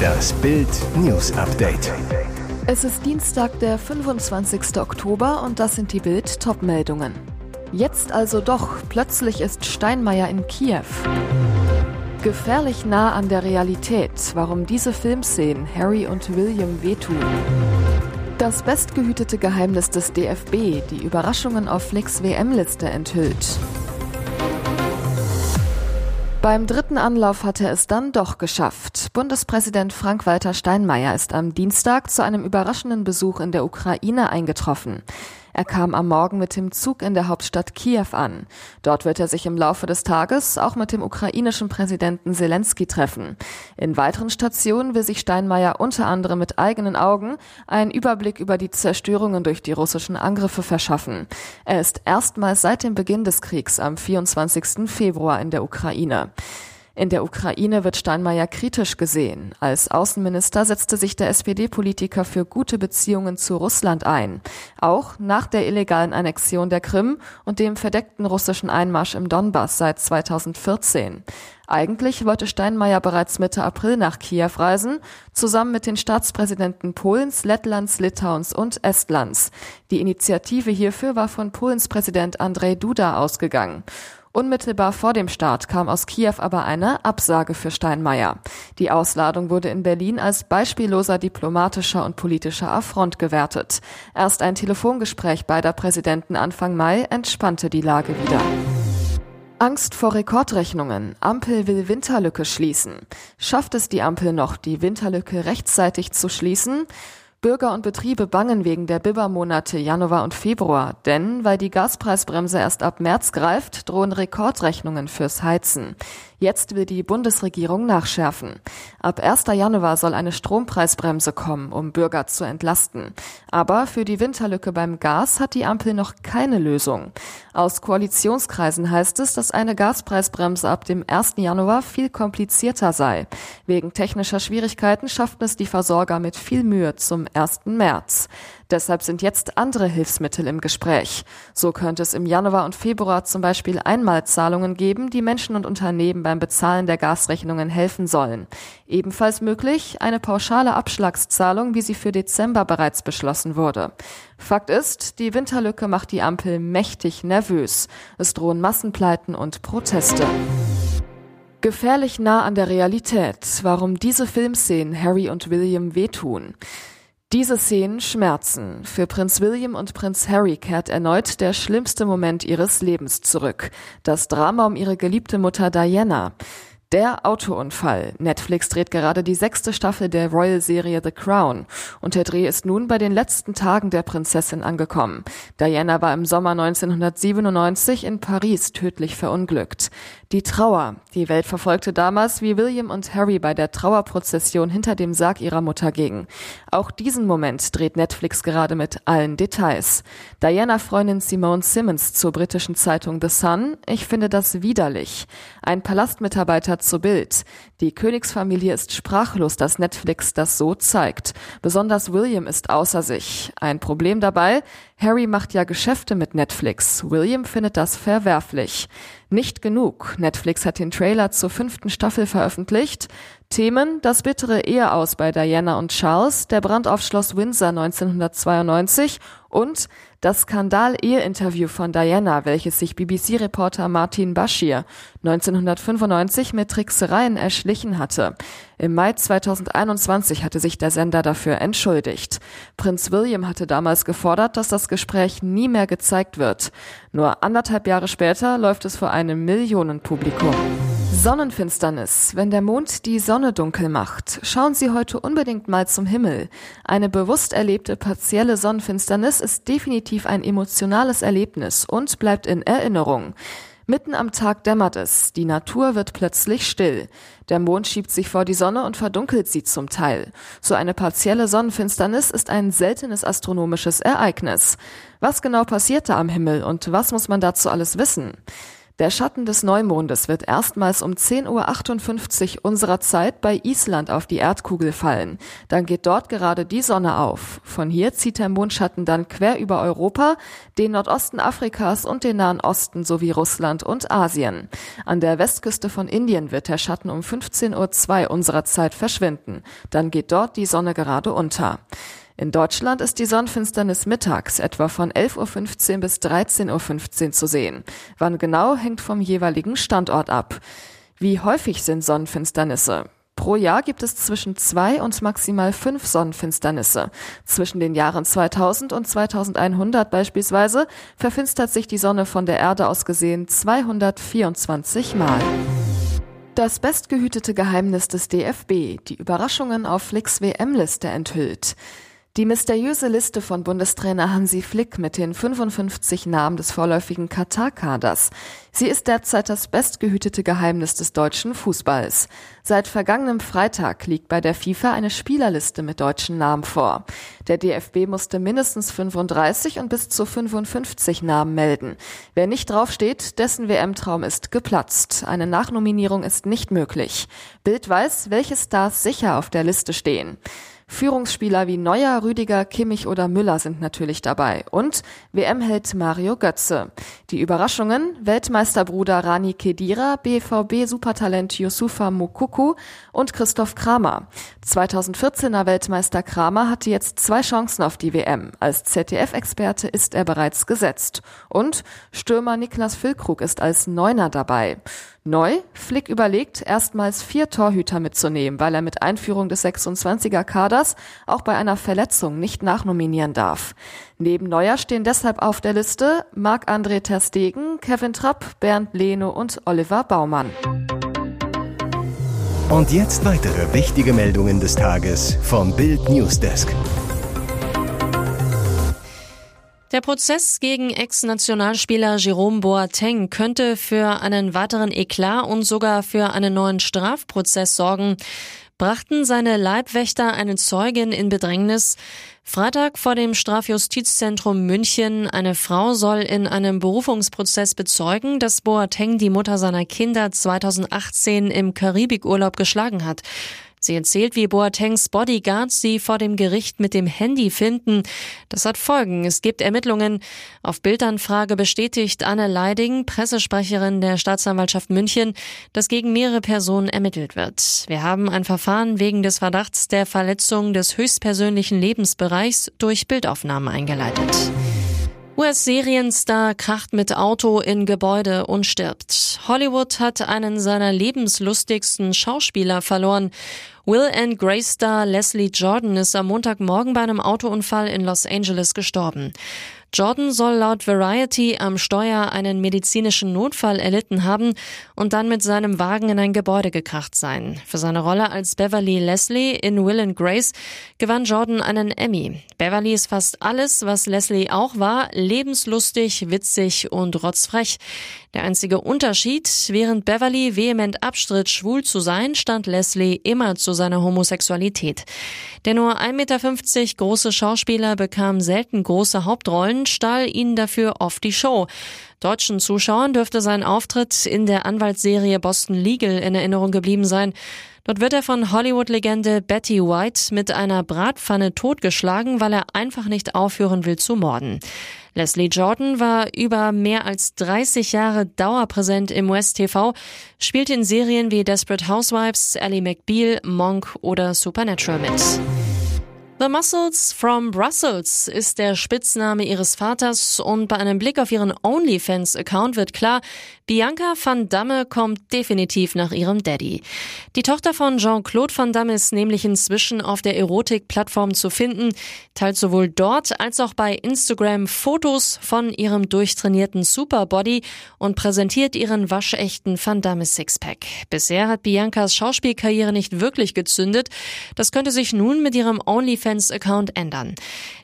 Das Bild News Update. Es ist Dienstag, der 25. Oktober und das sind die Bild Topmeldungen. Jetzt also doch, plötzlich ist Steinmeier in Kiew. Gefährlich nah an der Realität, warum diese Filmszenen Harry und William wehtun. Das bestgehütete Geheimnis des DFB, die Überraschungen auf Flicks WM-Liste enthüllt. Beim dritten Anlauf hat er es dann doch geschafft. Bundespräsident Frank-Walter Steinmeier ist am Dienstag zu einem überraschenden Besuch in der Ukraine eingetroffen. Er kam am Morgen mit dem Zug in der Hauptstadt Kiew an. Dort wird er sich im Laufe des Tages auch mit dem ukrainischen Präsidenten Zelensky treffen. In weiteren Stationen will sich Steinmeier unter anderem mit eigenen Augen einen Überblick über die Zerstörungen durch die russischen Angriffe verschaffen. Er ist erstmals seit dem Beginn des Kriegs am 24. Februar in der Ukraine. In der Ukraine wird Steinmeier kritisch gesehen. Als Außenminister setzte sich der SPD-Politiker für gute Beziehungen zu Russland ein. Auch nach der illegalen Annexion der Krim und dem verdeckten russischen Einmarsch im Donbass seit 2014. Eigentlich wollte Steinmeier bereits Mitte April nach Kiew reisen, zusammen mit den Staatspräsidenten Polens, Lettlands, Litauens und Estlands. Die Initiative hierfür war von Polens Präsident Andrzej Duda ausgegangen. Unmittelbar vor dem Start kam aus Kiew aber eine Absage für Steinmeier. Die Ausladung wurde in Berlin als beispielloser diplomatischer und politischer Affront gewertet. Erst ein Telefongespräch beider Präsidenten Anfang Mai entspannte die Lage wieder. Angst vor Rekordrechnungen. Ampel will Winterlücke schließen. Schafft es die Ampel noch, die Winterlücke rechtzeitig zu schließen? Bürger und Betriebe bangen wegen der Bibermonate Januar und Februar, denn weil die Gaspreisbremse erst ab März greift, drohen Rekordrechnungen fürs Heizen. Jetzt will die Bundesregierung nachschärfen. Ab 1. Januar soll eine Strompreisbremse kommen, um Bürger zu entlasten. Aber für die Winterlücke beim Gas hat die Ampel noch keine Lösung. Aus Koalitionskreisen heißt es, dass eine Gaspreisbremse ab dem 1. Januar viel komplizierter sei. Wegen technischer Schwierigkeiten schafften es die Versorger mit viel Mühe zum 1. März. Deshalb sind jetzt andere Hilfsmittel im Gespräch. So könnte es im Januar und Februar zum Beispiel Einmalzahlungen geben, die Menschen und Unternehmen beim Bezahlen der Gasrechnungen helfen sollen. Ebenfalls möglich eine pauschale Abschlagszahlung, wie sie für Dezember bereits beschlossen wurde. Fakt ist, die Winterlücke macht die Ampel mächtig nervös. Es drohen Massenpleiten und Proteste. Gefährlich nah an der Realität, warum diese Filmszenen Harry und William wehtun. Diese Szenen schmerzen. Für Prinz William und Prinz Harry kehrt erneut der schlimmste Moment ihres Lebens zurück. Das Drama um ihre geliebte Mutter Diana. Der Autounfall. Netflix dreht gerade die sechste Staffel der Royal-Serie The Crown und der Dreh ist nun bei den letzten Tagen der Prinzessin angekommen. Diana war im Sommer 1997 in Paris tödlich verunglückt. Die Trauer. Die Welt verfolgte damals, wie William und Harry bei der Trauerprozession hinter dem Sarg ihrer Mutter gingen. Auch diesen Moment dreht Netflix gerade mit allen Details. Diana-Freundin Simone Simmons zur britischen Zeitung The Sun. Ich finde das widerlich. Ein Palastmitarbeiter zu Bild. Die Königsfamilie ist sprachlos, dass Netflix das so zeigt. Besonders William ist außer sich. Ein Problem dabei? Harry macht ja Geschäfte mit Netflix. William findet das verwerflich. Nicht genug. Netflix hat den Trailer zur fünften Staffel veröffentlicht. Themen, das bittere Ehe aus bei Diana und Charles, der Brand auf Schloss Windsor 1992 und das Skandal-Ehe-Interview von Diana, welches sich BBC-Reporter Martin Bashir 1995 mit Tricksereien erschlichen hatte. Im Mai 2021 hatte sich der Sender dafür entschuldigt. Prinz William hatte damals gefordert, dass das Gespräch nie mehr gezeigt wird. Nur anderthalb Jahre später läuft es vor einem Millionenpublikum. Sonnenfinsternis. Wenn der Mond die Sonne dunkel macht, schauen Sie heute unbedingt mal zum Himmel. Eine bewusst erlebte partielle Sonnenfinsternis ist definitiv ein emotionales Erlebnis und bleibt in Erinnerung. Mitten am Tag dämmert es, die Natur wird plötzlich still. Der Mond schiebt sich vor die Sonne und verdunkelt sie zum Teil. So eine partielle Sonnenfinsternis ist ein seltenes astronomisches Ereignis. Was genau passiert da am Himmel und was muss man dazu alles wissen? Der Schatten des Neumondes wird erstmals um 10.58 Uhr unserer Zeit bei Island auf die Erdkugel fallen. Dann geht dort gerade die Sonne auf. Von hier zieht der Mondschatten dann quer über Europa, den Nordosten Afrikas und den Nahen Osten sowie Russland und Asien. An der Westküste von Indien wird der Schatten um 15.02 Uhr unserer Zeit verschwinden. Dann geht dort die Sonne gerade unter. In Deutschland ist die Sonnenfinsternis mittags etwa von 11.15 Uhr bis 13.15 Uhr zu sehen. Wann genau hängt vom jeweiligen Standort ab. Wie häufig sind Sonnenfinsternisse? Pro Jahr gibt es zwischen zwei und maximal fünf Sonnenfinsternisse. Zwischen den Jahren 2000 und 2100 beispielsweise verfinstert sich die Sonne von der Erde aus gesehen 224 Mal. Das bestgehütete Geheimnis des DFB, die Überraschungen auf Flicks WM-Liste enthüllt. Die mysteriöse Liste von Bundestrainer Hansi Flick mit den 55 Namen des vorläufigen Katar-Kaders. Sie ist derzeit das bestgehütete Geheimnis des deutschen Fußballs. Seit vergangenem Freitag liegt bei der FIFA eine Spielerliste mit deutschen Namen vor. Der DFB musste mindestens 35 und bis zu 55 Namen melden. Wer nicht draufsteht, dessen WM-Traum ist geplatzt. Eine Nachnominierung ist nicht möglich. Bild weiß, welche Stars sicher auf der Liste stehen. Führungsspieler wie Neuer, Rüdiger, Kimmich oder Müller sind natürlich dabei. Und WM-Held Mario Götze. Die Überraschungen, Weltmeisterbruder Rani Kedira, BVB-Supertalent Yusufa Mukuku und Christoph Kramer. 2014er Weltmeister Kramer hatte jetzt zwei Chancen auf die WM. Als ZDF-Experte ist er bereits gesetzt. Und Stürmer Niklas Füllkrug ist als Neuner dabei. Neu, Flick überlegt, erstmals vier Torhüter mitzunehmen, weil er mit Einführung des 26er Kaders auch bei einer Verletzung nicht nachnominieren darf. Neben Neuer stehen deshalb auf der Liste Marc-André Ter Stegen, Kevin Trapp, Bernd Leno und Oliver Baumann. Und jetzt weitere wichtige Meldungen des Tages vom Bild Newsdesk. Der Prozess gegen Ex-Nationalspieler Jerome Boateng könnte für einen weiteren Eklat und sogar für einen neuen Strafprozess sorgen. Brachten seine Leibwächter eine Zeugin in Bedrängnis? Freitag vor dem Strafjustizzentrum München. Eine Frau soll in einem Berufungsprozess bezeugen, dass Boateng die Mutter seiner Kinder 2018 im Karibikurlaub geschlagen hat. Sie erzählt, wie Boatengs Bodyguards sie vor dem Gericht mit dem Handy finden. Das hat Folgen. Es gibt Ermittlungen. Auf Bildanfrage bestätigt Anne Leiding, Pressesprecherin der Staatsanwaltschaft München, dass gegen mehrere Personen ermittelt wird. Wir haben ein Verfahren wegen des Verdachts der Verletzung des höchstpersönlichen Lebensbereichs durch Bildaufnahmen eingeleitet. US-Serienstar kracht mit Auto in Gebäude und stirbt. Hollywood hat einen seiner lebenslustigsten Schauspieler verloren. Will and Grace Star Leslie Jordan ist am Montagmorgen bei einem Autounfall in Los Angeles gestorben. Jordan soll laut Variety am Steuer einen medizinischen Notfall erlitten haben und dann mit seinem Wagen in ein Gebäude gekracht sein. Für seine Rolle als Beverly Leslie in Will and Grace gewann Jordan einen Emmy. Beverly ist fast alles, was Leslie auch war, lebenslustig, witzig und rotzfrech. Der einzige Unterschied, während Beverly vehement abstritt, schwul zu sein, stand Leslie immer zu seiner Homosexualität. Der nur 1,50 Meter große Schauspieler bekam selten große Hauptrollen, stahl ihnen dafür oft die Show. Deutschen Zuschauern dürfte sein Auftritt in der Anwaltsserie Boston Legal in Erinnerung geblieben sein. Dort wird er von Hollywood-Legende Betty White mit einer Bratpfanne totgeschlagen, weil er einfach nicht aufhören will zu morden. Leslie Jordan war über mehr als 30 Jahre dauerpräsent im West TV, spielte in Serien wie Desperate Housewives, Ellie McBeal, Monk oder Supernatural mit. The Muscles from Brussels ist der Spitzname ihres Vaters und bei einem Blick auf ihren OnlyFans-Account wird klar, Bianca van Damme kommt definitiv nach ihrem Daddy. Die Tochter von Jean-Claude van Damme ist nämlich inzwischen auf der Erotik-Plattform zu finden, teilt sowohl dort als auch bei Instagram Fotos von ihrem durchtrainierten Superbody und präsentiert ihren waschechten Van Damme Sixpack. Bisher hat Biancas Schauspielkarriere nicht wirklich gezündet. Das könnte sich nun mit ihrem OnlyFans-Account ändern.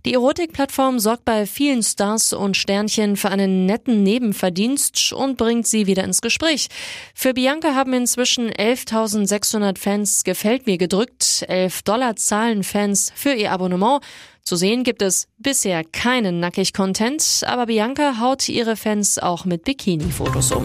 Die Erotik-Plattform sorgt bei vielen Stars und Sternchen für einen netten Nebenverdienst und bringt sie wieder ins Gespräch. Für Bianca haben inzwischen 11.600 Fans gefällt mir gedrückt. 11 Dollar zahlen Fans für ihr Abonnement. Zu sehen gibt es bisher keinen Nackig-Content, aber Bianca haut ihre Fans auch mit Bikini-Fotos um.